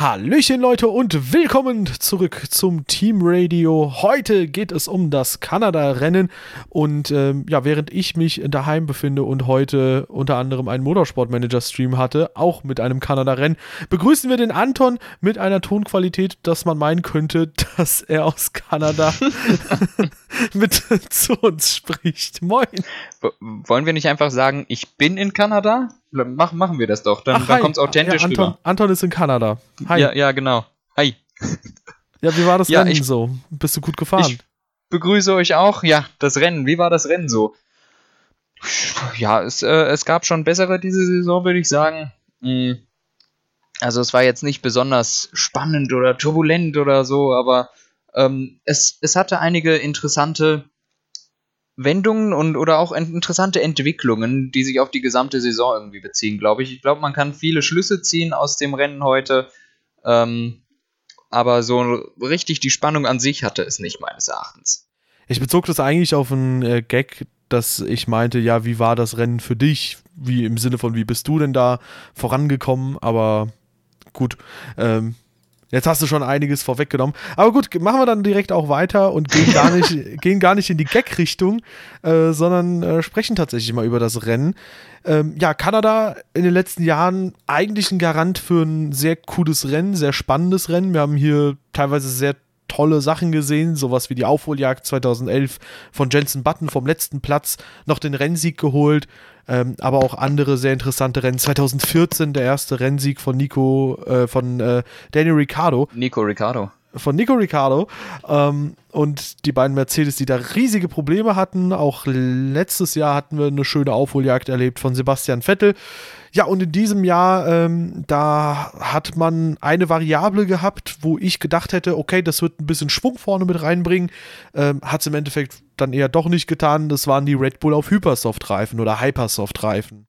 Hallöchen Leute und willkommen zurück zum Team Radio. Heute geht es um das Kanada-Rennen und ähm, ja, während ich mich daheim befinde und heute unter anderem einen Motorsport-Manager-Stream hatte, auch mit einem Kanada-Rennen, begrüßen wir den Anton mit einer Tonqualität, dass man meinen könnte, dass er aus Kanada mit zu uns spricht. Moin. Wollen wir nicht einfach sagen, ich bin in Kanada? Mach, machen wir das doch, dann, dann kommt es authentisch ja, Anton, rüber. Anton ist in Kanada. Hi. Ja, ja, genau. Hi. Ja, wie war das ja, Rennen ich, so? Bist du gut gefahren? Ich begrüße euch auch. Ja, das Rennen. Wie war das Rennen so? Ja, es, äh, es gab schon bessere diese Saison, würde ich sagen. Hm. Also es war jetzt nicht besonders spannend oder turbulent oder so, aber ähm, es, es hatte einige interessante Wendungen und oder auch interessante Entwicklungen, die sich auf die gesamte Saison irgendwie beziehen, glaube ich. Ich glaube, man kann viele Schlüsse ziehen aus dem Rennen heute. Ähm, aber so richtig die Spannung an sich hatte es nicht, meines Erachtens. Ich bezog das eigentlich auf einen äh, Gag, dass ich meinte, ja, wie war das Rennen für dich? Wie im Sinne von, wie bist du denn da vorangekommen? Aber gut, ähm, Jetzt hast du schon einiges vorweggenommen. Aber gut, machen wir dann direkt auch weiter und gehen gar nicht, gehen gar nicht in die Gag-Richtung, äh, sondern äh, sprechen tatsächlich mal über das Rennen. Ähm, ja, Kanada in den letzten Jahren eigentlich ein Garant für ein sehr cooles Rennen, sehr spannendes Rennen. Wir haben hier teilweise sehr tolle Sachen gesehen, sowas wie die Aufholjagd 2011 von Jensen Button vom letzten Platz noch den Rennsieg geholt, ähm, aber auch andere sehr interessante Rennen. 2014 der erste Rennsieg von Nico, äh, von äh, Daniel Ricciardo. Nico Ricciardo von Nico Ricciardo ähm, und die beiden Mercedes, die da riesige Probleme hatten. Auch letztes Jahr hatten wir eine schöne Aufholjagd erlebt von Sebastian Vettel. Ja, und in diesem Jahr, ähm, da hat man eine Variable gehabt, wo ich gedacht hätte, okay, das wird ein bisschen Schwung vorne mit reinbringen. Ähm, hat es im Endeffekt dann eher doch nicht getan. Das waren die Red Bull auf Hypersoft-Reifen oder Hypersoft-Reifen.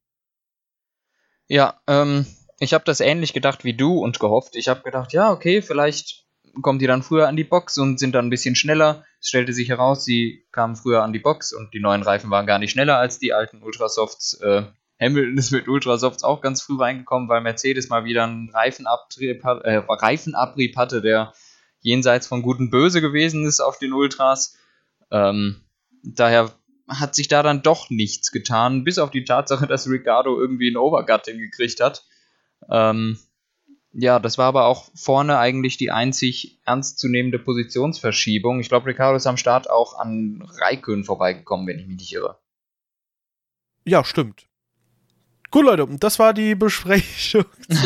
Ja, ähm, ich habe das ähnlich gedacht wie du und gehofft. Ich habe gedacht, ja, okay, vielleicht kommen die dann früher an die Box und sind dann ein bisschen schneller. Es stellte sich heraus, sie kamen früher an die Box und die neuen Reifen waren gar nicht schneller als die alten Ultrasofts. Äh, Hamilton ist mit Ultrasofts auch ganz früh reingekommen, weil Mercedes mal wieder einen Reifenabrieb, äh, Reifenabrieb hatte, der jenseits von Gut Böse gewesen ist auf den Ultras. Ähm, daher hat sich da dann doch nichts getan, bis auf die Tatsache, dass Ricardo irgendwie einen Overgut hingekriegt hat. Ähm, ja, das war aber auch vorne eigentlich die einzig ernstzunehmende Positionsverschiebung. Ich glaube, Ricardo ist am Start auch an Raikön vorbeigekommen, wenn ich mich nicht irre. Ja, stimmt. Gut, Leute, das war die Besprechung zum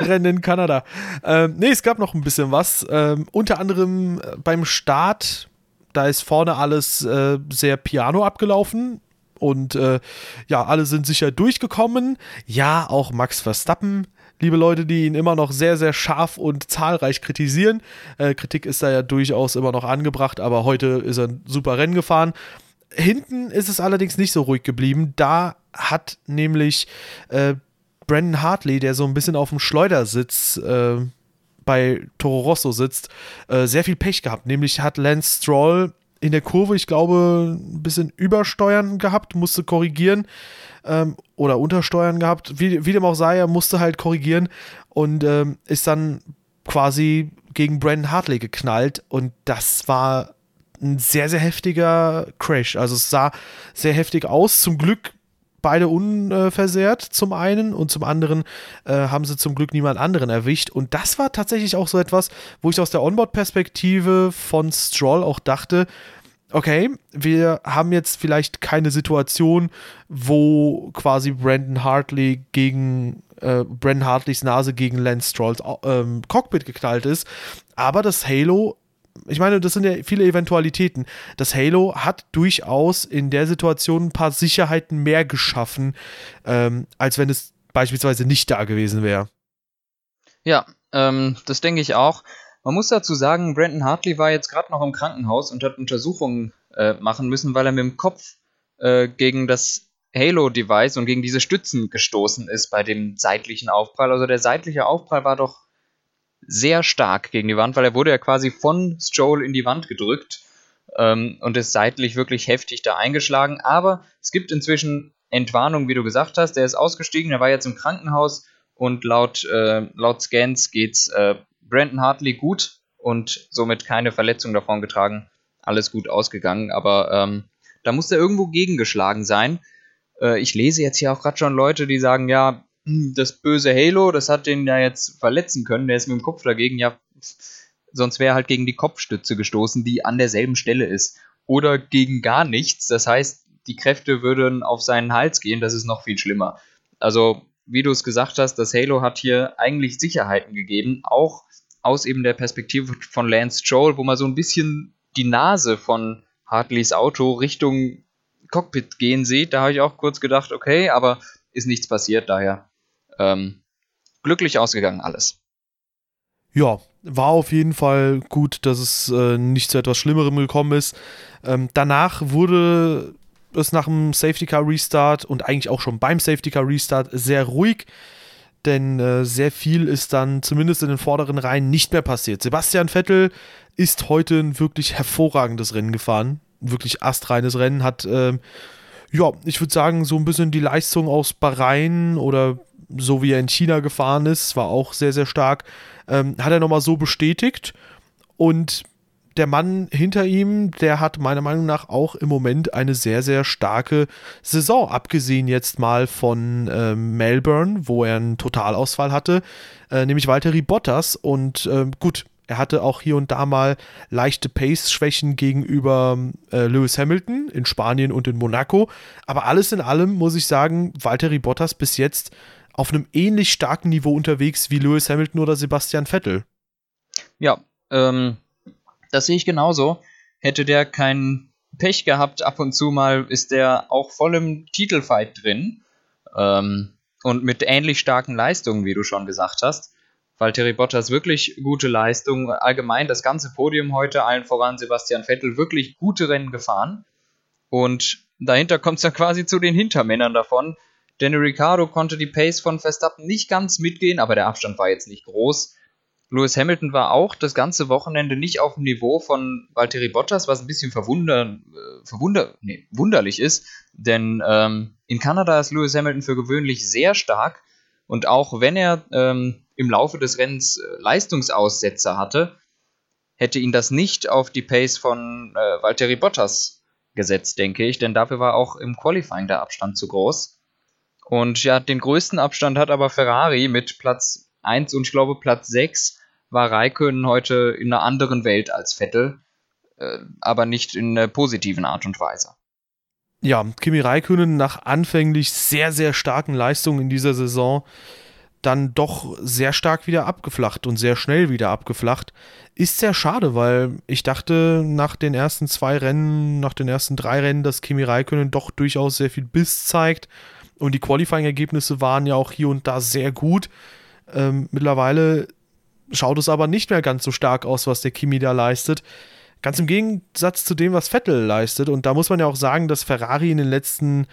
Rennen in Kanada. Ähm, ne, es gab noch ein bisschen was. Ähm, unter anderem äh, beim Start, da ist vorne alles äh, sehr piano abgelaufen. Und äh, ja, alle sind sicher durchgekommen. Ja, auch Max Verstappen liebe Leute, die ihn immer noch sehr, sehr scharf und zahlreich kritisieren. Äh, Kritik ist da ja durchaus immer noch angebracht, aber heute ist er ein super Rennen gefahren. Hinten ist es allerdings nicht so ruhig geblieben. Da hat nämlich äh, Brandon Hartley, der so ein bisschen auf dem Schleudersitz äh, bei Toro Rosso sitzt, äh, sehr viel Pech gehabt. Nämlich hat Lance Stroll in der Kurve, ich glaube, ein bisschen übersteuern gehabt, musste korrigieren ähm, oder Untersteuern gehabt. Wie, wie dem auch sei, er musste halt korrigieren und ähm, ist dann quasi gegen Brandon Hartley geknallt und das war ein sehr, sehr heftiger Crash. Also es sah sehr heftig aus. Zum Glück beide unversehrt zum einen und zum anderen äh, haben sie zum Glück niemand anderen erwischt. Und das war tatsächlich auch so etwas, wo ich aus der Onboard-Perspektive von Stroll auch dachte, okay, wir haben jetzt vielleicht keine Situation, wo quasi Brandon Hartley gegen äh, Brandon Hartleys Nase gegen Lance Strolls ähm, Cockpit geknallt ist, aber das Halo ich meine, das sind ja viele Eventualitäten. Das Halo hat durchaus in der Situation ein paar Sicherheiten mehr geschaffen, ähm, als wenn es beispielsweise nicht da gewesen wäre. Ja, ähm, das denke ich auch. Man muss dazu sagen, Brandon Hartley war jetzt gerade noch im Krankenhaus und hat Untersuchungen äh, machen müssen, weil er mit dem Kopf äh, gegen das Halo-Device und gegen diese Stützen gestoßen ist bei dem seitlichen Aufprall. Also der seitliche Aufprall war doch sehr stark gegen die Wand, weil er wurde ja quasi von Stroll in die Wand gedrückt ähm, und ist seitlich wirklich heftig da eingeschlagen. Aber es gibt inzwischen Entwarnung, wie du gesagt hast. Der ist ausgestiegen, er war jetzt im Krankenhaus und laut, äh, laut Scans geht's äh, Brandon Hartley gut und somit keine Verletzung davon getragen. Alles gut ausgegangen, aber ähm, da muss er irgendwo gegengeschlagen sein. Äh, ich lese jetzt hier auch gerade schon Leute, die sagen, ja, hm, das böse Halo, das hat den ja jetzt verletzen können, der ist mit dem Kopf dagegen, ja, sonst wäre er halt gegen die Kopfstütze gestoßen, die an derselben Stelle ist. Oder gegen gar nichts, das heißt, die Kräfte würden auf seinen Hals gehen, das ist noch viel schlimmer. Also, wie du es gesagt hast, das Halo hat hier eigentlich Sicherheiten gegeben, auch aus eben der Perspektive von Lance Joel, wo man so ein bisschen die Nase von Hartleys Auto Richtung Cockpit gehen sieht. Da habe ich auch kurz gedacht, okay, aber ist nichts passiert, daher ähm, glücklich ausgegangen alles. Ja, war auf jeden Fall gut, dass es äh, nicht zu etwas Schlimmerem gekommen ist. Ähm, danach wurde es nach dem Safety Car Restart und eigentlich auch schon beim Safety Car Restart sehr ruhig, denn äh, sehr viel ist dann zumindest in den vorderen Reihen nicht mehr passiert. Sebastian Vettel ist heute ein wirklich hervorragendes Rennen gefahren, wirklich astreines Rennen, hat, äh, ja, ich würde sagen, so ein bisschen die Leistung aus Bahrain oder so wie er in China gefahren ist, war auch sehr, sehr stark, ähm, hat er nochmal so bestätigt. Und der Mann hinter ihm, der hat meiner Meinung nach auch im Moment eine sehr, sehr starke Saison, abgesehen jetzt mal von äh, Melbourne, wo er einen Totalausfall hatte, äh, nämlich Valtteri Bottas. Und äh, gut, er hatte auch hier und da mal leichte Pace-Schwächen gegenüber äh, Lewis Hamilton in Spanien und in Monaco. Aber alles in allem muss ich sagen, Valtteri Bottas bis jetzt auf einem ähnlich starken Niveau unterwegs wie Lewis Hamilton oder Sebastian Vettel. Ja, ähm, das sehe ich genauso. Hätte der kein Pech gehabt, ab und zu mal ist der auch voll im Titelfight drin. Ähm, und mit ähnlich starken Leistungen, wie du schon gesagt hast. Valtteri Bottas wirklich gute Leistung. Allgemein das ganze Podium heute, allen voran Sebastian Vettel, wirklich gute Rennen gefahren. Und dahinter kommt es dann quasi zu den Hintermännern davon. Danny Ricciardo konnte die Pace von Verstappen nicht ganz mitgehen, aber der Abstand war jetzt nicht groß. Lewis Hamilton war auch das ganze Wochenende nicht auf dem Niveau von Valtteri Bottas, was ein bisschen verwunder, äh, verwunder, nee, wunderlich ist, denn ähm, in Kanada ist Lewis Hamilton für gewöhnlich sehr stark. Und auch wenn er ähm, im Laufe des Rennens äh, Leistungsaussetzer hatte, hätte ihn das nicht auf die Pace von äh, Valtteri Bottas gesetzt, denke ich, denn dafür war auch im Qualifying der Abstand zu groß. Und ja, den größten Abstand hat aber Ferrari mit Platz 1 und ich glaube Platz 6 war Raikkonen heute in einer anderen Welt als Vettel, äh, aber nicht in einer positiven Art und Weise. Ja, Kimi Raikkonen nach anfänglich sehr, sehr starken Leistungen in dieser Saison dann doch sehr stark wieder abgeflacht und sehr schnell wieder abgeflacht. Ist sehr schade, weil ich dachte nach den ersten zwei Rennen, nach den ersten drei Rennen, dass Kimi Raikkonen doch durchaus sehr viel Biss zeigt. Und die Qualifying-Ergebnisse waren ja auch hier und da sehr gut. Ähm, mittlerweile schaut es aber nicht mehr ganz so stark aus, was der Kimi da leistet. Ganz im Gegensatz zu dem, was Vettel leistet. Und da muss man ja auch sagen, dass Ferrari in den letzten,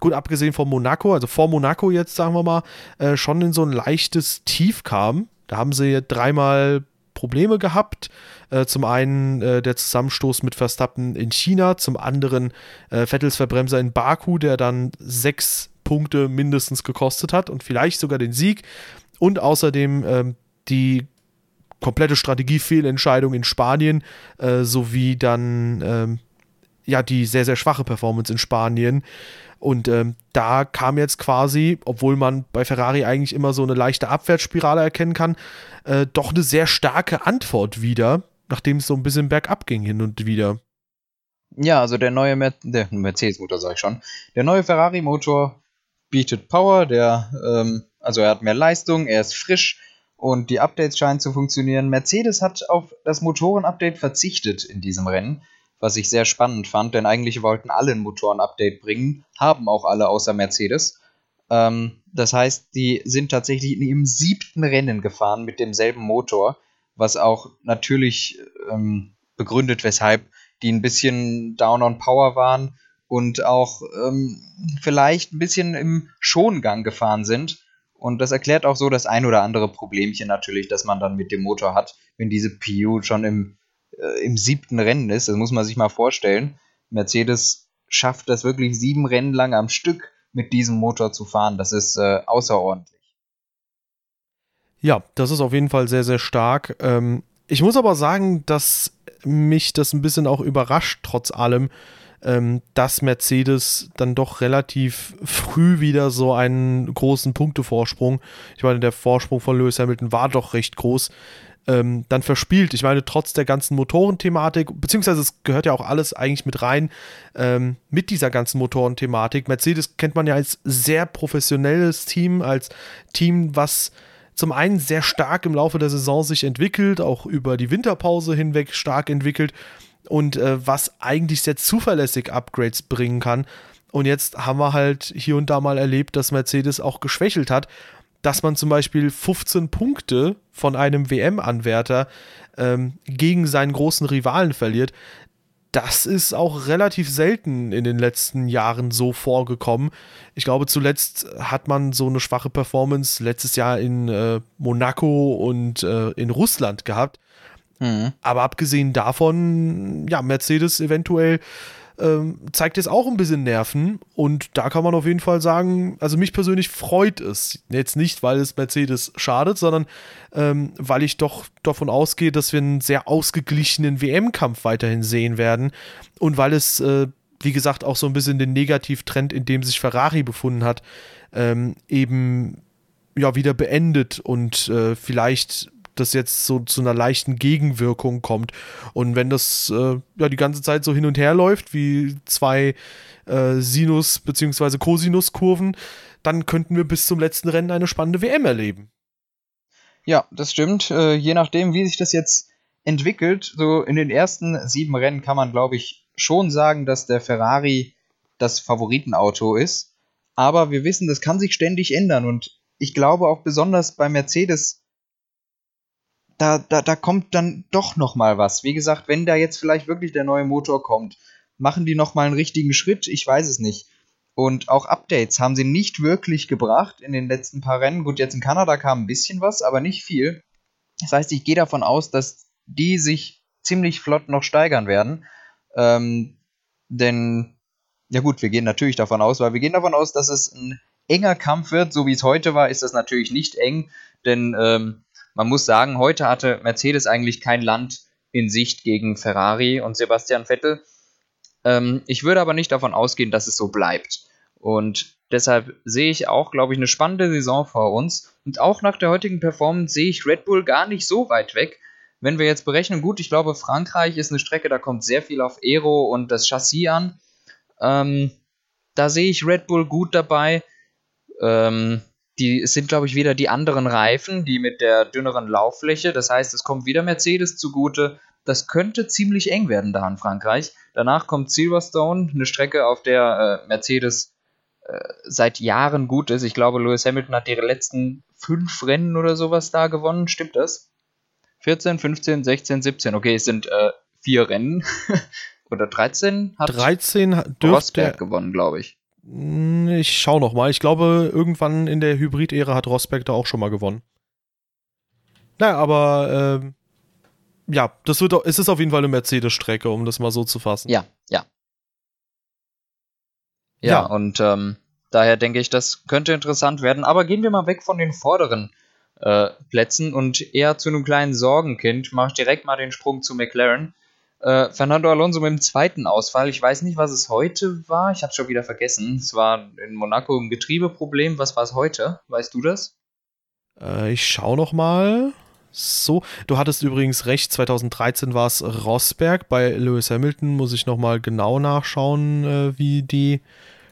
gut abgesehen von Monaco, also vor Monaco jetzt, sagen wir mal, äh, schon in so ein leichtes Tief kam. Da haben sie dreimal Probleme gehabt. Äh, zum einen äh, der Zusammenstoß mit Verstappen in China, zum anderen äh, Vettels Verbremser in Baku, der dann sechs Punkte mindestens gekostet hat und vielleicht sogar den Sieg und außerdem ähm, die komplette Strategiefehlentscheidung in Spanien äh, sowie dann ähm, ja die sehr, sehr schwache Performance in Spanien. Und ähm, da kam jetzt quasi, obwohl man bei Ferrari eigentlich immer so eine leichte Abwärtsspirale erkennen kann, äh, doch eine sehr starke Antwort wieder, nachdem es so ein bisschen bergab ging hin und wieder. Ja, also der neue Mer Mercedes-Motor, sag ich schon. Der neue Ferrari-Motor bietet Power, der ähm, also er hat mehr Leistung, er ist frisch und die Updates scheinen zu funktionieren. Mercedes hat auf das Motoren-Update verzichtet in diesem Rennen, was ich sehr spannend fand, denn eigentlich wollten alle ein Motoren-Update bringen, haben auch alle außer Mercedes. Ähm, das heißt, die sind tatsächlich im siebten Rennen gefahren mit demselben Motor, was auch natürlich ähm, begründet, weshalb die ein bisschen down on Power waren und auch ähm, vielleicht ein bisschen im Schongang gefahren sind und das erklärt auch so das ein oder andere Problemchen natürlich, dass man dann mit dem Motor hat, wenn diese PU schon im, äh, im siebten Rennen ist. Das muss man sich mal vorstellen. Mercedes schafft das wirklich sieben Rennen lang am Stück mit diesem Motor zu fahren. Das ist äh, außerordentlich. Ja, das ist auf jeden Fall sehr, sehr stark. Ähm, ich muss aber sagen, dass mich das ein bisschen auch überrascht, trotz allem, ähm, dass Mercedes dann doch relativ früh wieder so einen großen Punktevorsprung, ich meine, der Vorsprung von Lewis Hamilton war doch recht groß, ähm, dann verspielt. Ich meine, trotz der ganzen Motorenthematik, beziehungsweise es gehört ja auch alles eigentlich mit rein, ähm, mit dieser ganzen Motorenthematik. Mercedes kennt man ja als sehr professionelles Team, als Team, was zum einen sehr stark im Laufe der Saison sich entwickelt, auch über die Winterpause hinweg stark entwickelt und äh, was eigentlich sehr zuverlässig Upgrades bringen kann. Und jetzt haben wir halt hier und da mal erlebt, dass Mercedes auch geschwächelt hat, dass man zum Beispiel 15 Punkte von einem WM-Anwärter ähm, gegen seinen großen Rivalen verliert das ist auch relativ selten in den letzten Jahren so vorgekommen. Ich glaube, zuletzt hat man so eine schwache Performance letztes Jahr in äh, Monaco und äh, in Russland gehabt. Mhm. Aber abgesehen davon, ja, Mercedes eventuell ähm, zeigt jetzt auch ein bisschen Nerven und da kann man auf jeden Fall sagen, also mich persönlich freut es jetzt nicht, weil es Mercedes schadet, sondern ähm, weil ich doch davon ausgehe, dass wir einen sehr ausgeglichenen WM-Kampf weiterhin sehen werden und weil es, äh, wie gesagt, auch so ein bisschen den Negativtrend, in dem sich Ferrari befunden hat, ähm, eben ja wieder beendet und äh, vielleicht das jetzt so zu einer leichten Gegenwirkung kommt. Und wenn das äh, ja die ganze Zeit so hin und her läuft, wie zwei äh, Sinus- bzw. Cosinus-Kurven, dann könnten wir bis zum letzten Rennen eine spannende WM erleben. Ja, das stimmt. Äh, je nachdem, wie sich das jetzt entwickelt, so in den ersten sieben Rennen kann man, glaube ich, schon sagen, dass der Ferrari das Favoritenauto ist. Aber wir wissen, das kann sich ständig ändern. Und ich glaube auch besonders bei Mercedes da, da, da kommt dann doch noch mal was. Wie gesagt, wenn da jetzt vielleicht wirklich der neue Motor kommt, machen die noch mal einen richtigen Schritt? Ich weiß es nicht. Und auch Updates haben sie nicht wirklich gebracht in den letzten paar Rennen. Gut, jetzt in Kanada kam ein bisschen was, aber nicht viel. Das heißt, ich gehe davon aus, dass die sich ziemlich flott noch steigern werden. Ähm, denn, ja gut, wir gehen natürlich davon aus, weil wir gehen davon aus, dass es ein enger Kampf wird. So wie es heute war, ist das natürlich nicht eng, denn ähm, man muss sagen, heute hatte Mercedes eigentlich kein Land in Sicht gegen Ferrari und Sebastian Vettel. Ähm, ich würde aber nicht davon ausgehen, dass es so bleibt. Und deshalb sehe ich auch, glaube ich, eine spannende Saison vor uns. Und auch nach der heutigen Performance sehe ich Red Bull gar nicht so weit weg. Wenn wir jetzt berechnen, gut, ich glaube, Frankreich ist eine Strecke, da kommt sehr viel auf Aero und das Chassis an. Ähm, da sehe ich Red Bull gut dabei. Ähm, die sind, glaube ich, wieder die anderen Reifen, die mit der dünneren Lauffläche. Das heißt, es kommt wieder Mercedes zugute. Das könnte ziemlich eng werden da in Frankreich. Danach kommt Silverstone, eine Strecke, auf der äh, Mercedes äh, seit Jahren gut ist. Ich glaube, Lewis Hamilton hat ihre letzten fünf Rennen oder sowas da gewonnen. Stimmt das? 14, 15, 16, 17. Okay, es sind äh, vier Rennen. oder 13 hat 13 dürfte Rosberg gewonnen, glaube ich. Hm, ich schau noch mal. Ich glaube, irgendwann in der Hybrid-Ära hat Rosberg da auch schon mal gewonnen. Naja, aber ähm, ja, das wird, es ist auf jeden Fall eine Mercedes-Strecke, um das mal so zu fassen. Ja, ja. Ja, ja. und ähm, daher denke ich, das könnte interessant werden. Aber gehen wir mal weg von den vorderen äh, Plätzen und eher zu einem kleinen Sorgenkind. Mach ich direkt mal den Sprung zu McLaren. Äh, Fernando Alonso mit dem zweiten Ausfall. Ich weiß nicht, was es heute war. Ich habe es schon wieder vergessen. Es war in Monaco ein Getriebeproblem. Was war es heute? Weißt du das? Äh, ich schau noch mal. So, du hattest übrigens recht. 2013 war es Rosberg. Bei Lewis Hamilton muss ich noch mal genau nachschauen, äh, wie die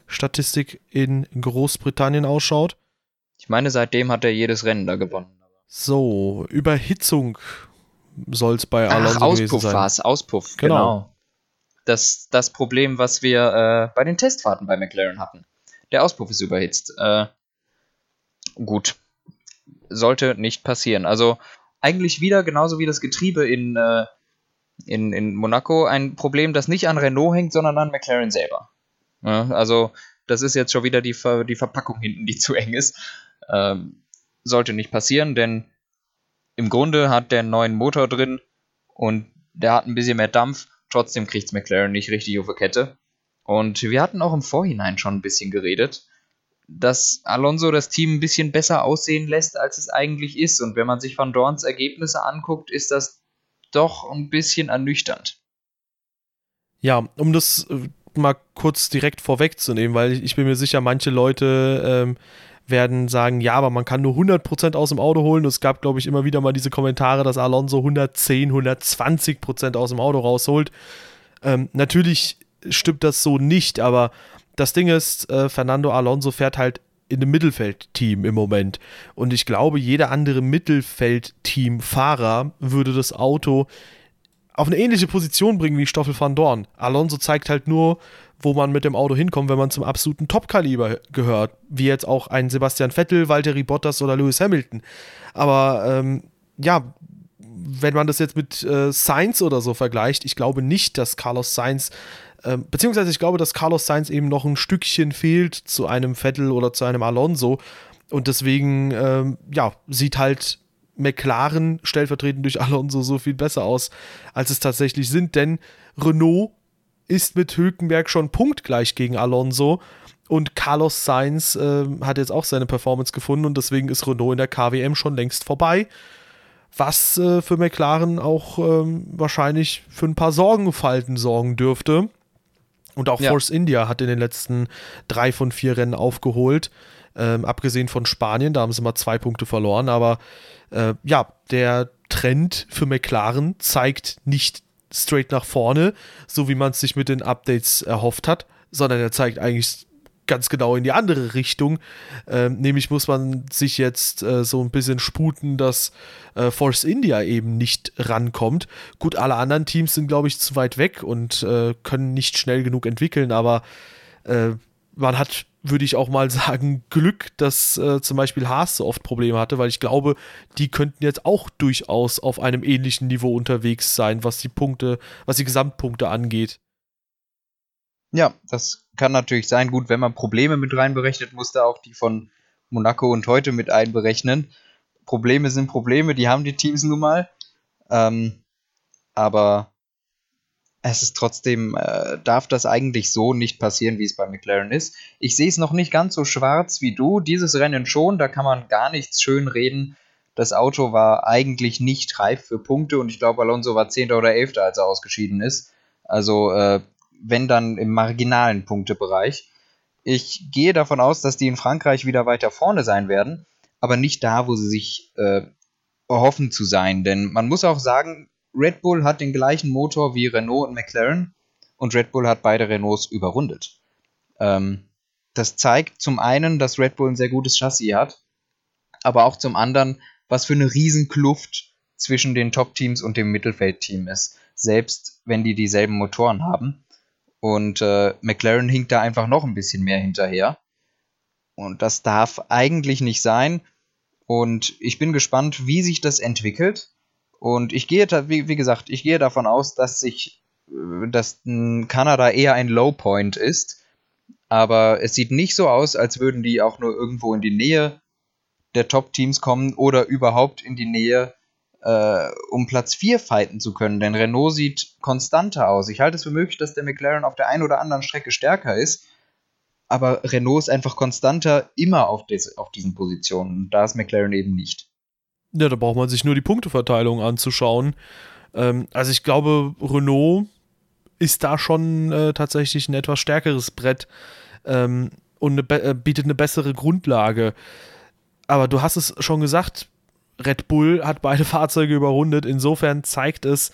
Statistik in Großbritannien ausschaut. Ich meine, seitdem hat er jedes Rennen da gewonnen. So, Überhitzung soll es bei Alonso Ach, Auspuff war es, Auspuff, genau. genau. Das, das Problem, was wir äh, bei den Testfahrten bei McLaren hatten. Der Auspuff ist überhitzt. Äh, gut. Sollte nicht passieren. Also eigentlich wieder genauso wie das Getriebe in, äh, in, in Monaco ein Problem, das nicht an Renault hängt, sondern an McLaren selber. Ja, also das ist jetzt schon wieder die, Ver die Verpackung hinten, die zu eng ist. Ähm, sollte nicht passieren, denn im Grunde hat der einen neuen Motor drin und der hat ein bisschen mehr Dampf. Trotzdem kriegt McLaren nicht richtig auf die Kette. Und wir hatten auch im Vorhinein schon ein bisschen geredet, dass Alonso das Team ein bisschen besser aussehen lässt, als es eigentlich ist. Und wenn man sich Van Dorns Ergebnisse anguckt, ist das doch ein bisschen ernüchternd. Ja, um das äh, mal kurz direkt vorwegzunehmen, weil ich, ich bin mir sicher, manche Leute ähm, werden sagen, ja, aber man kann nur 100% aus dem Auto holen. Es gab, glaube ich, immer wieder mal diese Kommentare, dass Alonso 110, 120% aus dem Auto rausholt. Ähm, natürlich stimmt das so nicht, aber das Ding ist, äh, Fernando Alonso fährt halt in einem Mittelfeldteam im Moment. Und ich glaube, jeder andere Mittelfeldteam-Fahrer würde das Auto auf eine ähnliche Position bringen wie Stoffel van Dorn. Alonso zeigt halt nur, wo man mit dem Auto hinkommt, wenn man zum absoluten Top-Kaliber gehört. Wie jetzt auch ein Sebastian Vettel, Valtteri Bottas oder Lewis Hamilton. Aber ähm, ja, wenn man das jetzt mit äh, Sainz oder so vergleicht, ich glaube nicht, dass Carlos Sainz ähm, beziehungsweise ich glaube, dass Carlos Sainz eben noch ein Stückchen fehlt zu einem Vettel oder zu einem Alonso. Und deswegen, ähm, ja, sieht halt McLaren stellvertretend durch Alonso so viel besser aus, als es tatsächlich sind. Denn Renault ist mit Hülkenberg schon punktgleich gegen Alonso. Und Carlos Sainz äh, hat jetzt auch seine Performance gefunden und deswegen ist Renault in der KWM schon längst vorbei. Was äh, für McLaren auch ähm, wahrscheinlich für ein paar Sorgenfalten sorgen dürfte. Und auch ja. Force India hat in den letzten drei von vier Rennen aufgeholt. Ähm, abgesehen von Spanien, da haben sie mal zwei Punkte verloren. Aber äh, ja, der Trend für McLaren zeigt nicht straight nach vorne, so wie man es sich mit den Updates erhofft hat, sondern er zeigt eigentlich ganz genau in die andere Richtung. Ähm, nämlich muss man sich jetzt äh, so ein bisschen sputen, dass äh, Force India eben nicht rankommt. Gut, alle anderen Teams sind, glaube ich, zu weit weg und äh, können nicht schnell genug entwickeln, aber äh, man hat, würde ich auch mal sagen, Glück, dass äh, zum Beispiel Haas so oft Probleme hatte, weil ich glaube, die könnten jetzt auch durchaus auf einem ähnlichen Niveau unterwegs sein, was die Punkte, was die Gesamtpunkte angeht. Ja, das kann natürlich sein. Gut, wenn man Probleme mit reinberechnet, muss da auch die von Monaco und heute mit einberechnen. Probleme sind Probleme, die haben die Teams nun mal. Ähm, aber es ist trotzdem, äh, darf das eigentlich so nicht passieren, wie es bei McLaren ist. Ich sehe es noch nicht ganz so schwarz wie du. Dieses Rennen schon, da kann man gar nichts schön reden. Das Auto war eigentlich nicht reif für Punkte und ich glaube, Alonso war 10. oder 11., als er ausgeschieden ist. Also äh, wenn dann im marginalen Punktebereich. Ich gehe davon aus, dass die in Frankreich wieder weiter vorne sein werden, aber nicht da, wo sie sich äh, erhoffen zu sein. Denn man muss auch sagen, Red Bull hat den gleichen Motor wie Renault und McLaren und Red Bull hat beide Renaults überrundet. Ähm, das zeigt zum einen, dass Red Bull ein sehr gutes Chassis hat, aber auch zum anderen, was für eine Riesenkluft zwischen den Top-Teams und dem Mittelfeldteam ist, selbst wenn die dieselben Motoren haben. Und äh, McLaren hinkt da einfach noch ein bisschen mehr hinterher. Und das darf eigentlich nicht sein. Und ich bin gespannt, wie sich das entwickelt. Und ich gehe, wie, wie gesagt, ich gehe davon aus, dass sich, äh, dass Kanada eher ein Low Point ist. Aber es sieht nicht so aus, als würden die auch nur irgendwo in die Nähe der Top-Teams kommen oder überhaupt in die Nähe äh, um Platz 4 fighten zu können, denn Renault sieht konstanter aus. Ich halte es für möglich, dass der McLaren auf der einen oder anderen Strecke stärker ist, aber Renault ist einfach konstanter immer auf, des, auf diesen Positionen. Da ist McLaren eben nicht. Ja, da braucht man sich nur die Punkteverteilung anzuschauen. Ähm, also ich glaube, Renault ist da schon äh, tatsächlich ein etwas stärkeres Brett ähm, und eine äh, bietet eine bessere Grundlage. Aber du hast es schon gesagt, Red Bull hat beide Fahrzeuge überrundet. Insofern zeigt es,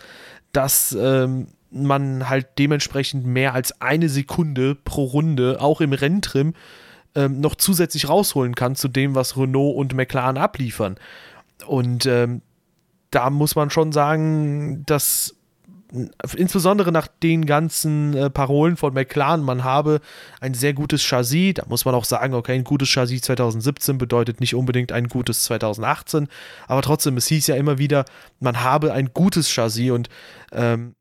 dass ähm, man halt dementsprechend mehr als eine Sekunde pro Runde, auch im Renntrim, ähm, noch zusätzlich rausholen kann zu dem, was Renault und McLaren abliefern. Und ähm, da muss man schon sagen, dass insbesondere nach den ganzen äh, Parolen von McLaren, man habe ein sehr gutes Chassis. Da muss man auch sagen, okay, ein gutes Chassis 2017 bedeutet nicht unbedingt ein gutes 2018, aber trotzdem, es hieß ja immer wieder, man habe ein gutes Chassis und ähm,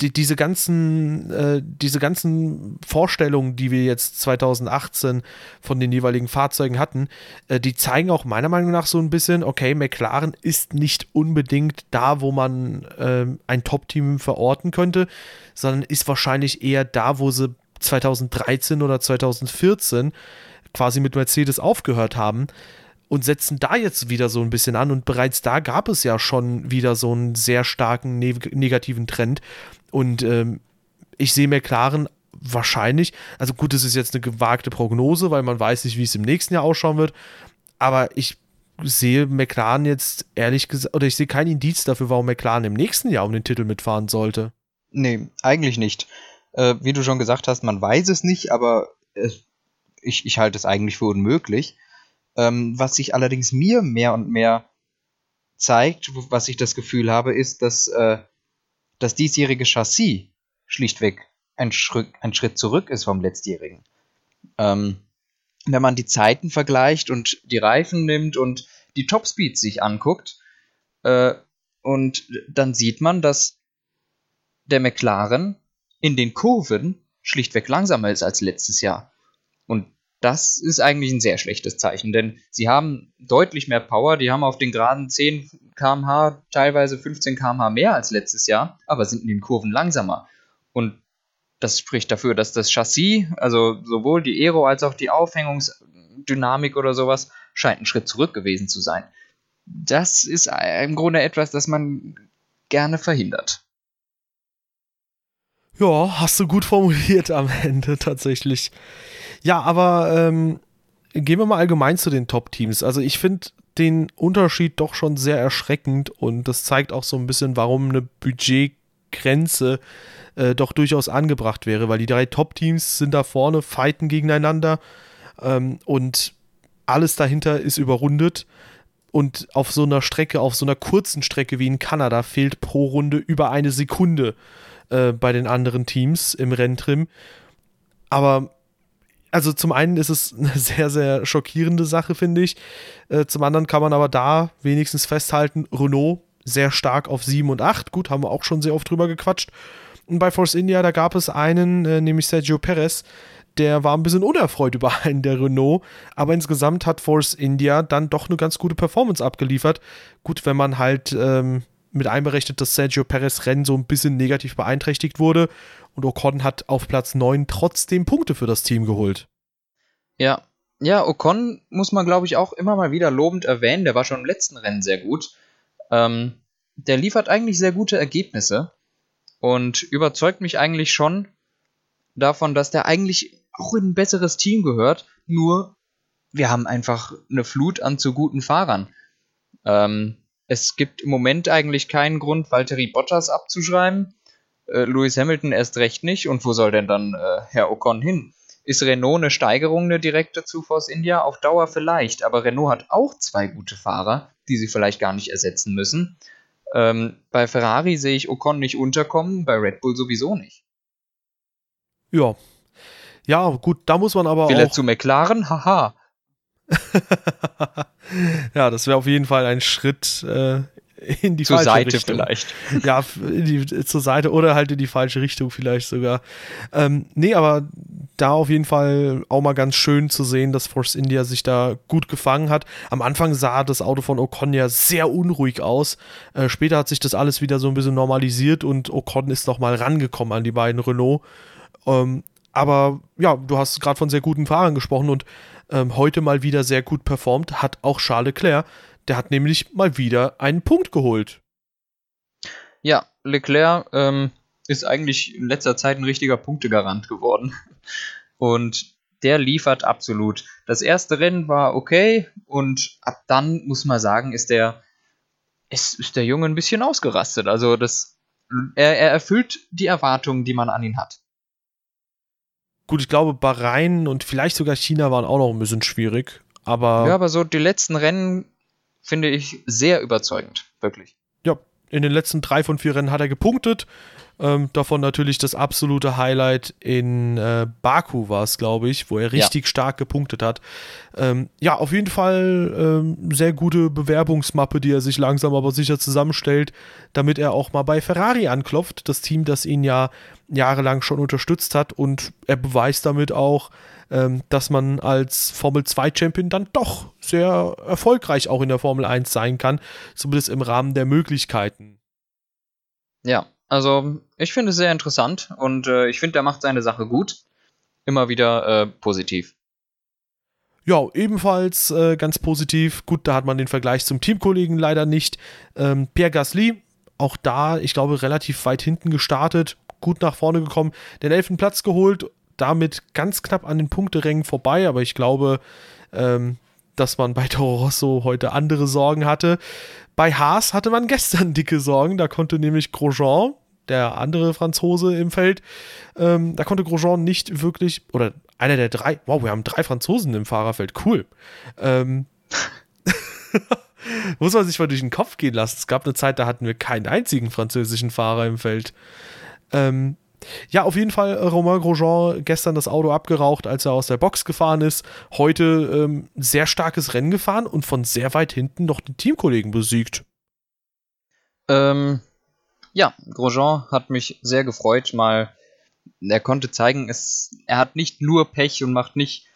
die, diese ganzen, äh, diese ganzen Vorstellungen, die wir jetzt 2018 von den jeweiligen Fahrzeugen hatten, äh, die zeigen auch meiner Meinung nach so ein bisschen, okay, McLaren ist nicht unbedingt da, wo man äh, ein Top-Team verorten könnte, sondern ist wahrscheinlich eher da, wo sie 2013 oder 2014 quasi mit Mercedes aufgehört haben und setzen da jetzt wieder so ein bisschen an. Und bereits da gab es ja schon wieder so einen sehr starken ne negativen Trend. Und ähm, ich sehe McLaren wahrscheinlich, also gut, es ist jetzt eine gewagte Prognose, weil man weiß nicht, wie es im nächsten Jahr ausschauen wird. Aber ich sehe McLaren jetzt ehrlich gesagt, oder ich sehe kein Indiz dafür, warum McLaren im nächsten Jahr um den Titel mitfahren sollte. Nee, eigentlich nicht. Äh, wie du schon gesagt hast, man weiß es nicht, aber es, ich, ich halte es eigentlich für unmöglich. Ähm, was sich allerdings mir mehr und mehr zeigt, was ich das Gefühl habe, ist, dass äh, das diesjährige Chassis schlichtweg ein, Schritt, ein Schritt zurück ist vom letztjährigen. Ähm, wenn man die Zeiten vergleicht und die Reifen nimmt und die Topspeeds sich anguckt, äh, und dann sieht man, dass der McLaren in den Kurven schlichtweg langsamer ist als letztes Jahr. Und das ist eigentlich ein sehr schlechtes Zeichen, denn sie haben deutlich mehr Power, die haben auf den Geraden 10 km/h, teilweise 15 km/h mehr als letztes Jahr, aber sind in den Kurven langsamer. Und das spricht dafür, dass das Chassis, also sowohl die Aero als auch die Aufhängungsdynamik oder sowas, scheint ein Schritt zurück gewesen zu sein. Das ist im Grunde etwas, das man gerne verhindert. Ja, hast du gut formuliert am Ende tatsächlich. Ja, aber ähm, gehen wir mal allgemein zu den Top-Teams. Also ich finde den Unterschied doch schon sehr erschreckend und das zeigt auch so ein bisschen, warum eine Budgetgrenze äh, doch durchaus angebracht wäre, weil die drei Top-Teams sind da vorne, fighten gegeneinander ähm, und alles dahinter ist überrundet. Und auf so einer Strecke, auf so einer kurzen Strecke wie in Kanada, fehlt pro Runde über eine Sekunde äh, bei den anderen Teams im Renntrim. Aber also zum einen ist es eine sehr, sehr schockierende Sache, finde ich. Äh, zum anderen kann man aber da wenigstens festhalten, Renault sehr stark auf 7 und 8. Gut, haben wir auch schon sehr oft drüber gequatscht. Und bei Force India, da gab es einen, äh, nämlich Sergio Perez, der war ein bisschen unerfreut über einen der Renault, aber insgesamt hat Force India dann doch eine ganz gute Performance abgeliefert. Gut, wenn man halt ähm, mit einberechnet, dass Sergio Perez Rennen so ein bisschen negativ beeinträchtigt wurde und Ocon hat auf Platz 9 trotzdem Punkte für das Team geholt. Ja, ja, Ocon muss man glaube ich auch immer mal wieder lobend erwähnen, der war schon im letzten Rennen sehr gut. Ähm, der liefert eigentlich sehr gute Ergebnisse und überzeugt mich eigentlich schon davon, dass der eigentlich auch in ein besseres Team gehört, nur wir haben einfach eine Flut an zu guten Fahrern. Ähm, es gibt im Moment eigentlich keinen Grund, Valtteri Bottas abzuschreiben. Äh, Lewis Hamilton erst recht nicht. Und wo soll denn dann äh, Herr Ocon hin? Ist Renault eine Steigerung, eine direkte zu Force India? Auf Dauer vielleicht, aber Renault hat auch zwei gute Fahrer, die sie vielleicht gar nicht ersetzen müssen. Ähm, bei Ferrari sehe ich Ocon nicht unterkommen, bei Red Bull sowieso nicht. Ja. Ja, gut, da muss man aber Will auch. Will er zu McLaren? Haha. ja, das wäre auf jeden Fall ein Schritt äh, in die zur falsche Seite Richtung. vielleicht. Ja, die, zur Seite oder halt in die falsche Richtung vielleicht sogar. Ähm, nee, aber da auf jeden Fall auch mal ganz schön zu sehen, dass Force India sich da gut gefangen hat. Am Anfang sah das Auto von Ocon ja sehr unruhig aus. Äh, später hat sich das alles wieder so ein bisschen normalisiert und Ocon ist nochmal rangekommen an die beiden Renault. Ähm, aber ja, du hast gerade von sehr guten Fahrern gesprochen und ähm, heute mal wieder sehr gut performt hat auch Charles Leclerc. Der hat nämlich mal wieder einen Punkt geholt. Ja, Leclerc ähm, ist eigentlich in letzter Zeit ein richtiger Punktegarant geworden. Und der liefert absolut. Das erste Rennen war okay und ab dann muss man sagen, ist der, ist, ist der Junge ein bisschen ausgerastet. Also das, er, er erfüllt die Erwartungen, die man an ihn hat. Gut, ich glaube, Bahrain und vielleicht sogar China waren auch noch ein bisschen schwierig. Aber ja, aber so die letzten Rennen finde ich sehr überzeugend, wirklich. Ja, in den letzten drei von vier Rennen hat er gepunktet. Ähm, davon natürlich das absolute Highlight in äh, Baku war es, glaube ich, wo er richtig ja. stark gepunktet hat. Ähm, ja, auf jeden Fall ähm, sehr gute Bewerbungsmappe, die er sich langsam aber sicher zusammenstellt, damit er auch mal bei Ferrari anklopft, das Team, das ihn ja jahrelang schon unterstützt hat. Und er beweist damit auch, ähm, dass man als Formel 2 Champion dann doch sehr erfolgreich auch in der Formel 1 sein kann, zumindest im Rahmen der Möglichkeiten. Ja, also, ich finde es sehr interessant und äh, ich finde, er macht seine Sache gut. Immer wieder äh, positiv. Ja, ebenfalls äh, ganz positiv. Gut, da hat man den Vergleich zum Teamkollegen leider nicht. Ähm, Pierre Gasly, auch da, ich glaube, relativ weit hinten gestartet, gut nach vorne gekommen, den elften Platz geholt, damit ganz knapp an den Punkterängen vorbei, aber ich glaube, ähm, dass man bei Toro Rosso heute andere Sorgen hatte. Bei Haas hatte man gestern dicke Sorgen, da konnte nämlich Grosjean, der andere Franzose im Feld, ähm, da konnte Grosjean nicht wirklich, oder einer der drei, wow, wir haben drei Franzosen im Fahrerfeld, cool. Ähm, muss man sich mal durch den Kopf gehen lassen. Es gab eine Zeit, da hatten wir keinen einzigen französischen Fahrer im Feld. Ähm, ja, auf jeden Fall äh, Romain Grosjean gestern das Auto abgeraucht, als er aus der Box gefahren ist. Heute ähm, sehr starkes Rennen gefahren und von sehr weit hinten noch den Teamkollegen besiegt. Ähm, ja, Grosjean hat mich sehr gefreut, mal er konnte zeigen, es, er hat nicht nur Pech und macht nicht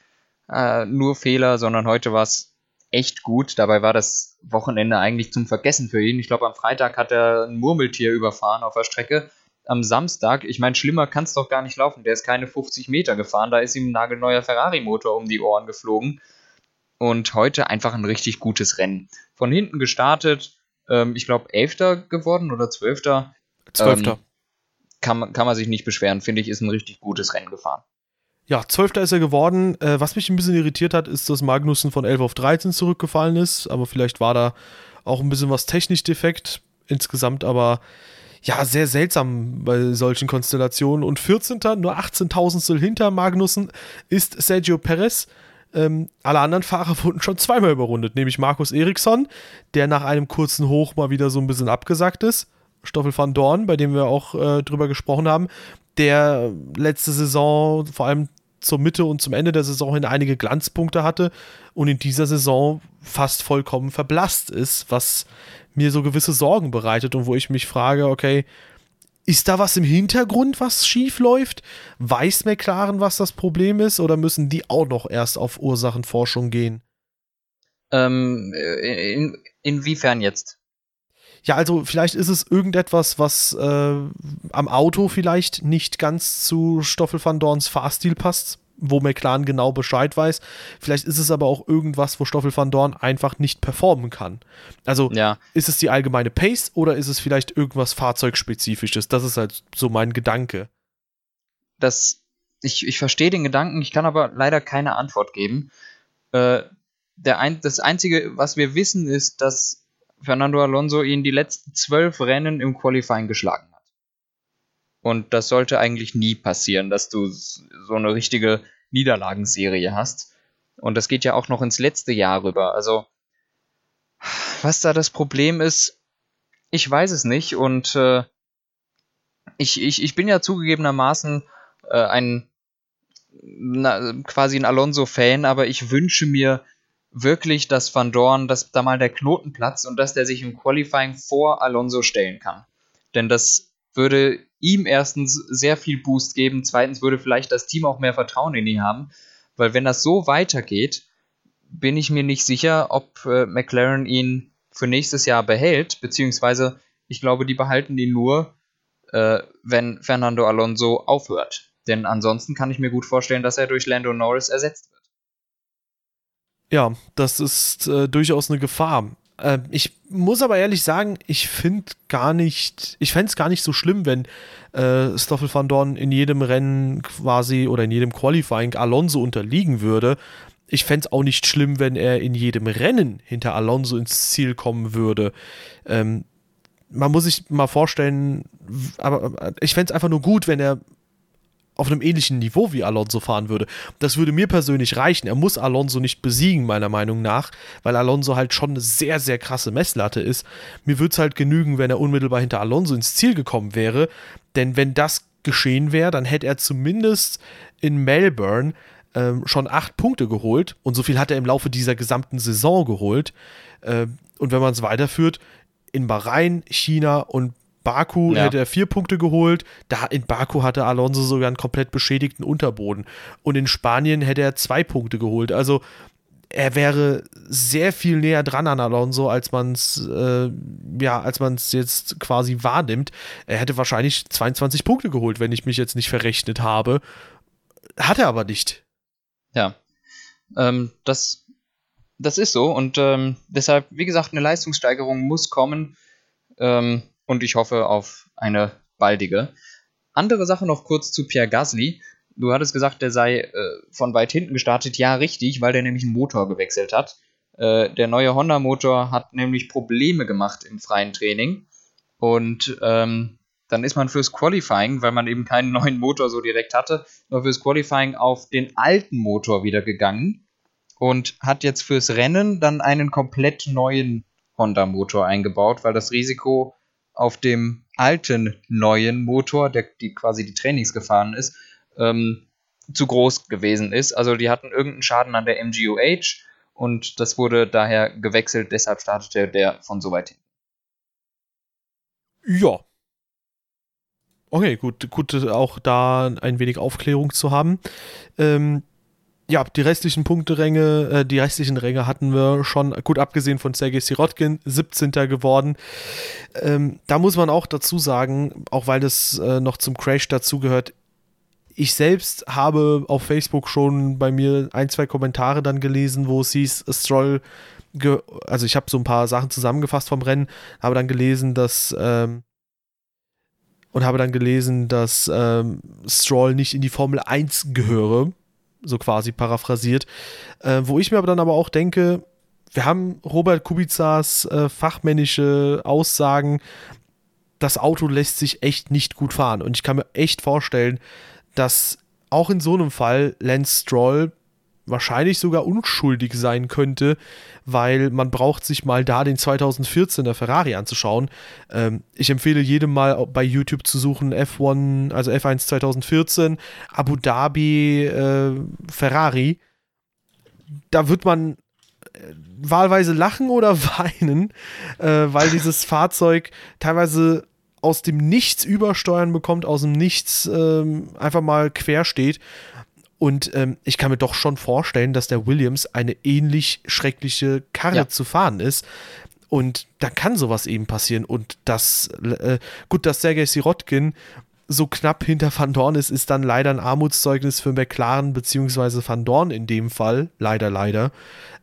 äh, nur Fehler, sondern heute war es echt gut. Dabei war das Wochenende eigentlich zum Vergessen für ihn. Ich glaube, am Freitag hat er ein Murmeltier überfahren auf der Strecke am Samstag, ich meine, schlimmer kann es doch gar nicht laufen. Der ist keine 50 Meter gefahren, da ist ihm ein nagelneuer Ferrari-Motor um die Ohren geflogen. Und heute einfach ein richtig gutes Rennen. Von hinten gestartet, ähm, ich glaube, Elfter geworden oder Zwölfter. Zwölfter. Ähm, kann, kann man sich nicht beschweren, finde ich, ist ein richtig gutes Rennen gefahren. Ja, Zwölfter ist er geworden. Äh, was mich ein bisschen irritiert hat, ist, dass Magnussen von 11 auf 13 zurückgefallen ist. Aber vielleicht war da auch ein bisschen was technisch defekt. Insgesamt aber ja, sehr seltsam bei solchen Konstellationen. Und 14. nur 18.000 hinter Magnussen ist Sergio Perez. Ähm, alle anderen Fahrer wurden schon zweimal überrundet, nämlich Markus Eriksson, der nach einem kurzen Hoch mal wieder so ein bisschen abgesagt ist. Stoffel van Dorn, bei dem wir auch äh, drüber gesprochen haben, der letzte Saison vor allem zur Mitte und zum Ende der Saison hin einige Glanzpunkte hatte und in dieser Saison fast vollkommen verblasst ist, was mir so gewisse Sorgen bereitet und wo ich mich frage, okay, ist da was im Hintergrund, was schief läuft? Weiß McLaren, was das Problem ist, oder müssen die auch noch erst auf Ursachenforschung gehen? Ähm, in, inwiefern jetzt? Ja, also vielleicht ist es irgendetwas, was äh, am Auto vielleicht nicht ganz zu Stoffel van Dorns Fahrstil passt wo McLaren genau Bescheid weiß. Vielleicht ist es aber auch irgendwas, wo Stoffel van Dorn einfach nicht performen kann. Also ja. ist es die allgemeine Pace oder ist es vielleicht irgendwas Fahrzeugspezifisches? Das ist halt so mein Gedanke. Das, ich, ich verstehe den Gedanken, ich kann aber leider keine Antwort geben. Äh, der ein, das Einzige, was wir wissen, ist, dass Fernando Alonso ihn die letzten zwölf Rennen im Qualifying geschlagen hat. Und das sollte eigentlich nie passieren, dass du so eine richtige Niederlagenserie hast. Und das geht ja auch noch ins letzte Jahr rüber. Also, was da das Problem ist, ich weiß es nicht. Und äh, ich, ich, ich bin ja zugegebenermaßen äh, ein na, quasi ein Alonso-Fan, aber ich wünsche mir wirklich, dass Van Dorn, dass da mal der Knoten platzt und dass der sich im Qualifying vor Alonso stellen kann. Denn das würde ihm erstens sehr viel Boost geben, zweitens würde vielleicht das Team auch mehr Vertrauen in ihn haben, weil wenn das so weitergeht, bin ich mir nicht sicher, ob äh, McLaren ihn für nächstes Jahr behält, beziehungsweise ich glaube, die behalten ihn nur, äh, wenn Fernando Alonso aufhört. Denn ansonsten kann ich mir gut vorstellen, dass er durch Lando Norris ersetzt wird. Ja, das ist äh, durchaus eine Gefahr. Äh, ich muss aber ehrlich sagen, ich finde gar nicht, ich fände es gar nicht so schlimm, wenn äh, Stoffel van Dorn in jedem Rennen quasi oder in jedem Qualifying Alonso unterliegen würde. Ich fände es auch nicht schlimm, wenn er in jedem Rennen hinter Alonso ins Ziel kommen würde. Ähm, man muss sich mal vorstellen, aber ich fände es einfach nur gut, wenn er auf einem ähnlichen Niveau wie Alonso fahren würde. Das würde mir persönlich reichen. Er muss Alonso nicht besiegen, meiner Meinung nach, weil Alonso halt schon eine sehr, sehr krasse Messlatte ist. Mir würde es halt genügen, wenn er unmittelbar hinter Alonso ins Ziel gekommen wäre. Denn wenn das geschehen wäre, dann hätte er zumindest in Melbourne ähm, schon acht Punkte geholt. Und so viel hat er im Laufe dieser gesamten Saison geholt. Ähm, und wenn man es weiterführt, in Bahrain, China und Baku ja. hätte er vier Punkte geholt. Da in Baku hatte Alonso sogar einen komplett beschädigten Unterboden. Und in Spanien hätte er zwei Punkte geholt. Also er wäre sehr viel näher dran an Alonso, als man es äh, ja, als man es jetzt quasi wahrnimmt. Er hätte wahrscheinlich 22 Punkte geholt, wenn ich mich jetzt nicht verrechnet habe. Hat er aber nicht. Ja. ähm, das, das ist so und ähm, deshalb, wie gesagt, eine Leistungssteigerung muss kommen ähm, und ich hoffe auf eine baldige. Andere Sache noch kurz zu Pierre Gasly. Du hattest gesagt, der sei äh, von weit hinten gestartet. Ja, richtig, weil der nämlich einen Motor gewechselt hat. Äh, der neue Honda-Motor hat nämlich Probleme gemacht im freien Training. Und ähm, dann ist man fürs Qualifying, weil man eben keinen neuen Motor so direkt hatte, nur fürs Qualifying auf den alten Motor wieder gegangen und hat jetzt fürs Rennen dann einen komplett neuen Honda-Motor eingebaut, weil das Risiko auf dem alten neuen Motor, der die quasi die Trainings gefahren ist, ähm, zu groß gewesen ist. Also die hatten irgendeinen Schaden an der MGUH und das wurde daher gewechselt, deshalb startete der von so weit hin. Ja. Okay, gut, gut, auch da ein wenig Aufklärung zu haben. Ähm, ja, die restlichen Punkteränge, äh, die restlichen Ränge hatten wir schon, gut abgesehen von Sergei Sirotkin, 17. geworden. Ähm, da muss man auch dazu sagen, auch weil das äh, noch zum Crash dazugehört, ich selbst habe auf Facebook schon bei mir ein, zwei Kommentare dann gelesen, wo es hieß, Stroll, also ich habe so ein paar Sachen zusammengefasst vom Rennen, habe dann gelesen, dass ähm, und habe dann gelesen, dass ähm, Stroll nicht in die Formel 1 gehöre, so quasi paraphrasiert, äh, wo ich mir aber dann aber auch denke, wir haben Robert Kubicas äh, fachmännische Aussagen, das Auto lässt sich echt nicht gut fahren. Und ich kann mir echt vorstellen, dass auch in so einem Fall Lance Stroll wahrscheinlich sogar unschuldig sein könnte, weil man braucht sich mal da den 2014er Ferrari anzuschauen. Ähm, ich empfehle jedem mal bei YouTube zu suchen F1, also F1 2014, Abu Dhabi äh, Ferrari. Da wird man äh, wahlweise lachen oder weinen, äh, weil dieses Fahrzeug teilweise aus dem Nichts übersteuern bekommt, aus dem Nichts ähm, einfach mal quer steht. Und ähm, ich kann mir doch schon vorstellen, dass der Williams eine ähnlich schreckliche Karre ja. zu fahren ist. Und da kann sowas eben passieren. Und das, äh, gut, dass Sergei Sirotkin so knapp hinter Van Dorn ist, ist dann leider ein Armutszeugnis für McLaren beziehungsweise Van Dorn in dem Fall. Leider, leider.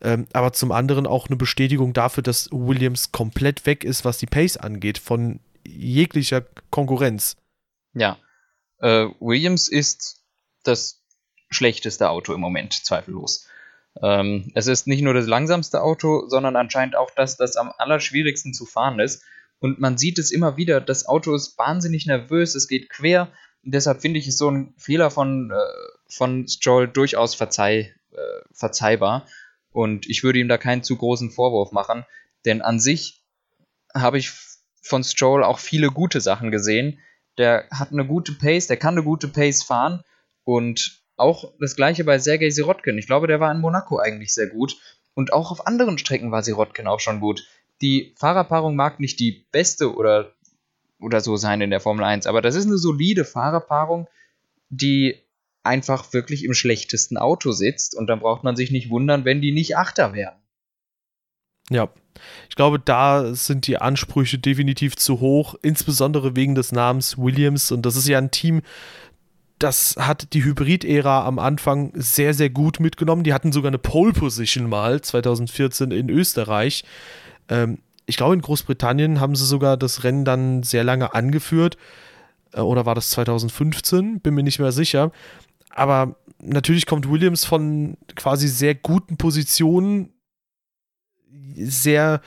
Ähm, aber zum anderen auch eine Bestätigung dafür, dass Williams komplett weg ist, was die Pace angeht. Von jeglicher Konkurrenz. Ja. Äh, Williams ist das schlechteste Auto im Moment, zweifellos. Ähm, es ist nicht nur das langsamste Auto, sondern anscheinend auch das, das am allerschwierigsten zu fahren ist. Und man sieht es immer wieder, das Auto ist wahnsinnig nervös, es geht quer. Und deshalb finde ich es so ein Fehler von, äh, von Stroll durchaus verzeih, äh, verzeihbar. Und ich würde ihm da keinen zu großen Vorwurf machen, denn an sich habe ich von Stroll auch viele gute Sachen gesehen. Der hat eine gute Pace, der kann eine gute Pace fahren und auch das gleiche bei Sergei Sirotkin. Ich glaube, der war in Monaco eigentlich sehr gut und auch auf anderen Strecken war Sirotkin auch schon gut. Die Fahrerpaarung mag nicht die beste oder, oder so sein in der Formel 1, aber das ist eine solide Fahrerpaarung, die einfach wirklich im schlechtesten Auto sitzt und dann braucht man sich nicht wundern, wenn die nicht Achter werden. Ja, ich glaube, da sind die Ansprüche definitiv zu hoch, insbesondere wegen des Namens Williams. Und das ist ja ein Team, das hat die Hybrid-Ära am Anfang sehr, sehr gut mitgenommen. Die hatten sogar eine Pole-Position mal 2014 in Österreich. Ähm, ich glaube, in Großbritannien haben sie sogar das Rennen dann sehr lange angeführt. Äh, oder war das 2015? Bin mir nicht mehr sicher. Aber natürlich kommt Williams von quasi sehr guten Positionen sehr,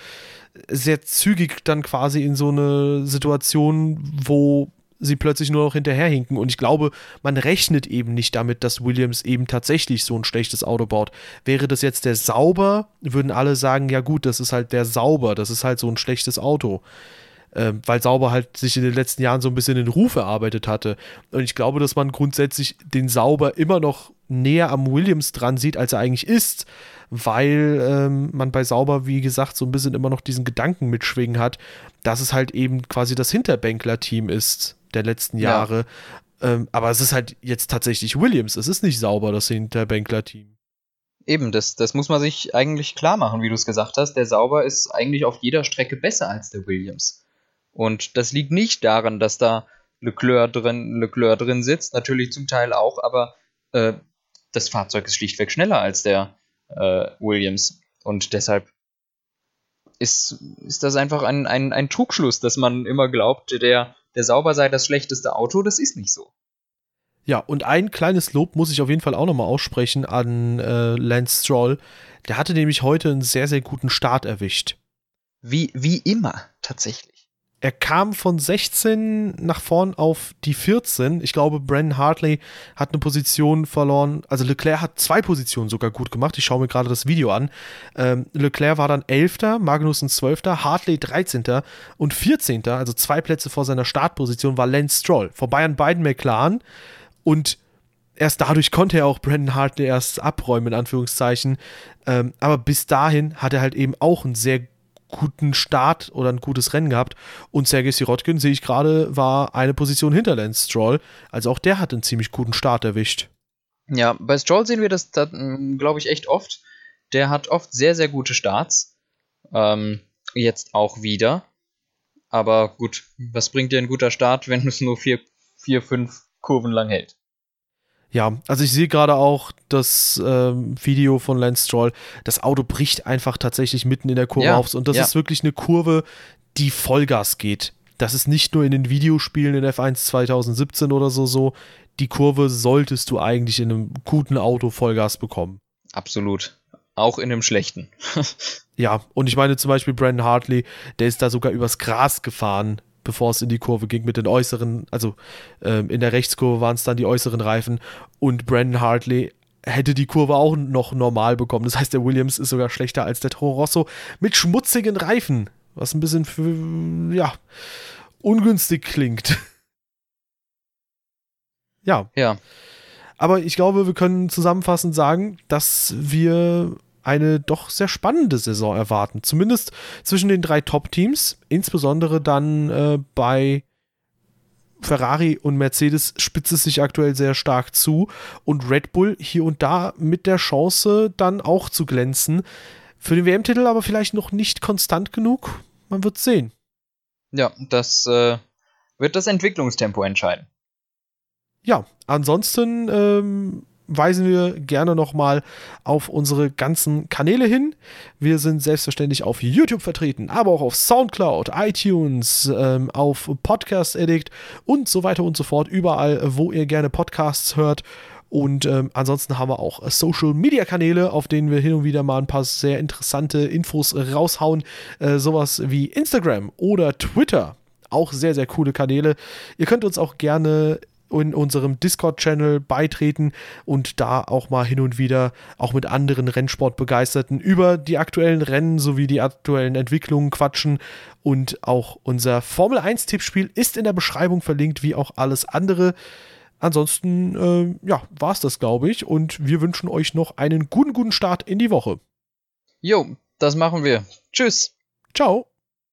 sehr zügig dann quasi in so eine Situation, wo sie plötzlich nur noch hinterherhinken. Und ich glaube, man rechnet eben nicht damit, dass Williams eben tatsächlich so ein schlechtes Auto baut. Wäre das jetzt der Sauber, würden alle sagen, ja gut, das ist halt der Sauber, das ist halt so ein schlechtes Auto. Ähm, weil Sauber halt sich in den letzten Jahren so ein bisschen in Ruf erarbeitet hatte. Und ich glaube, dass man grundsätzlich den Sauber immer noch näher am Williams dran sieht, als er eigentlich ist weil ähm, man bei Sauber, wie gesagt, so ein bisschen immer noch diesen Gedanken mitschwingen hat, dass es halt eben quasi das Hinterbänkler-Team ist der letzten Jahre. Ja. Ähm, aber es ist halt jetzt tatsächlich Williams, es ist nicht Sauber, das Hinterbänkler-Team. Eben, das, das muss man sich eigentlich klar machen, wie du es gesagt hast. Der Sauber ist eigentlich auf jeder Strecke besser als der Williams. Und das liegt nicht daran, dass da Leclerc drin, Leclerc drin sitzt, natürlich zum Teil auch, aber äh, das Fahrzeug ist schlichtweg schneller als der äh, Williams. Und deshalb ist, ist das einfach ein, ein, ein Trugschluss, dass man immer glaubt, der, der sauber sei das schlechteste Auto. Das ist nicht so. Ja, und ein kleines Lob muss ich auf jeden Fall auch nochmal aussprechen an äh, Lance Stroll. Der hatte nämlich heute einen sehr, sehr guten Start erwischt. Wie, wie immer, tatsächlich. Er kam von 16 nach vorn auf die 14. Ich glaube, Brandon Hartley hat eine Position verloren. Also Leclerc hat zwei Positionen sogar gut gemacht. Ich schaue mir gerade das Video an. Ähm, Leclerc war dann 11., Magnussen 12., Hartley 13. und 14., also zwei Plätze vor seiner Startposition, war Lance Stroll. Vorbei an beiden McLaren. Und erst dadurch konnte er auch Brandon Hartley erst abräumen, in Anführungszeichen. Ähm, aber bis dahin hat er halt eben auch einen sehr guten Start oder ein gutes Rennen gehabt. Und Sergei Sirotkin, sehe ich gerade, war eine Position hinter Lance Stroll. Also auch der hat einen ziemlich guten Start erwischt. Ja, bei Stroll sehen wir das, das hm, glaube ich, echt oft. Der hat oft sehr, sehr gute Starts. Ähm, jetzt auch wieder. Aber gut, was bringt dir ein guter Start, wenn es nur vier, vier, fünf Kurven lang hält? Ja, also ich sehe gerade auch das ähm, Video von Lance Stroll. Das Auto bricht einfach tatsächlich mitten in der Kurve ja, auf. Und das ja. ist wirklich eine Kurve, die Vollgas geht. Das ist nicht nur in den Videospielen in F1 2017 oder so so. Die Kurve solltest du eigentlich in einem guten Auto Vollgas bekommen. Absolut. Auch in einem schlechten. ja, und ich meine zum Beispiel Brandon Hartley, der ist da sogar übers Gras gefahren bevor es in die Kurve ging mit den äußeren, also ähm, in der Rechtskurve waren es dann die äußeren Reifen und Brandon Hartley hätte die Kurve auch noch normal bekommen. Das heißt, der Williams ist sogar schlechter als der Toro Rosso mit schmutzigen Reifen, was ein bisschen für, ja, ungünstig klingt. ja. Ja. Aber ich glaube, wir können zusammenfassend sagen, dass wir eine doch sehr spannende Saison erwarten. Zumindest zwischen den drei Top-Teams, insbesondere dann äh, bei Ferrari und Mercedes spitzt es sich aktuell sehr stark zu und Red Bull hier und da mit der Chance dann auch zu glänzen. Für den WM-Titel aber vielleicht noch nicht konstant genug. Man wird sehen. Ja, das äh, wird das Entwicklungstempo entscheiden. Ja, ansonsten ähm, weisen wir gerne nochmal auf unsere ganzen Kanäle hin. Wir sind selbstverständlich auf YouTube vertreten, aber auch auf Soundcloud, iTunes, ähm, auf Podcast Addict und so weiter und so fort. Überall, wo ihr gerne Podcasts hört. Und ähm, ansonsten haben wir auch Social Media Kanäle, auf denen wir hin und wieder mal ein paar sehr interessante Infos raushauen. Äh, sowas wie Instagram oder Twitter. Auch sehr, sehr coole Kanäle. Ihr könnt uns auch gerne in unserem Discord-Channel beitreten und da auch mal hin und wieder auch mit anderen Rennsportbegeisterten über die aktuellen Rennen sowie die aktuellen Entwicklungen quatschen. Und auch unser Formel 1-Tippspiel ist in der Beschreibung verlinkt, wie auch alles andere. Ansonsten, äh, ja, war es das, glaube ich. Und wir wünschen euch noch einen guten, guten Start in die Woche. Jo, das machen wir. Tschüss. Ciao.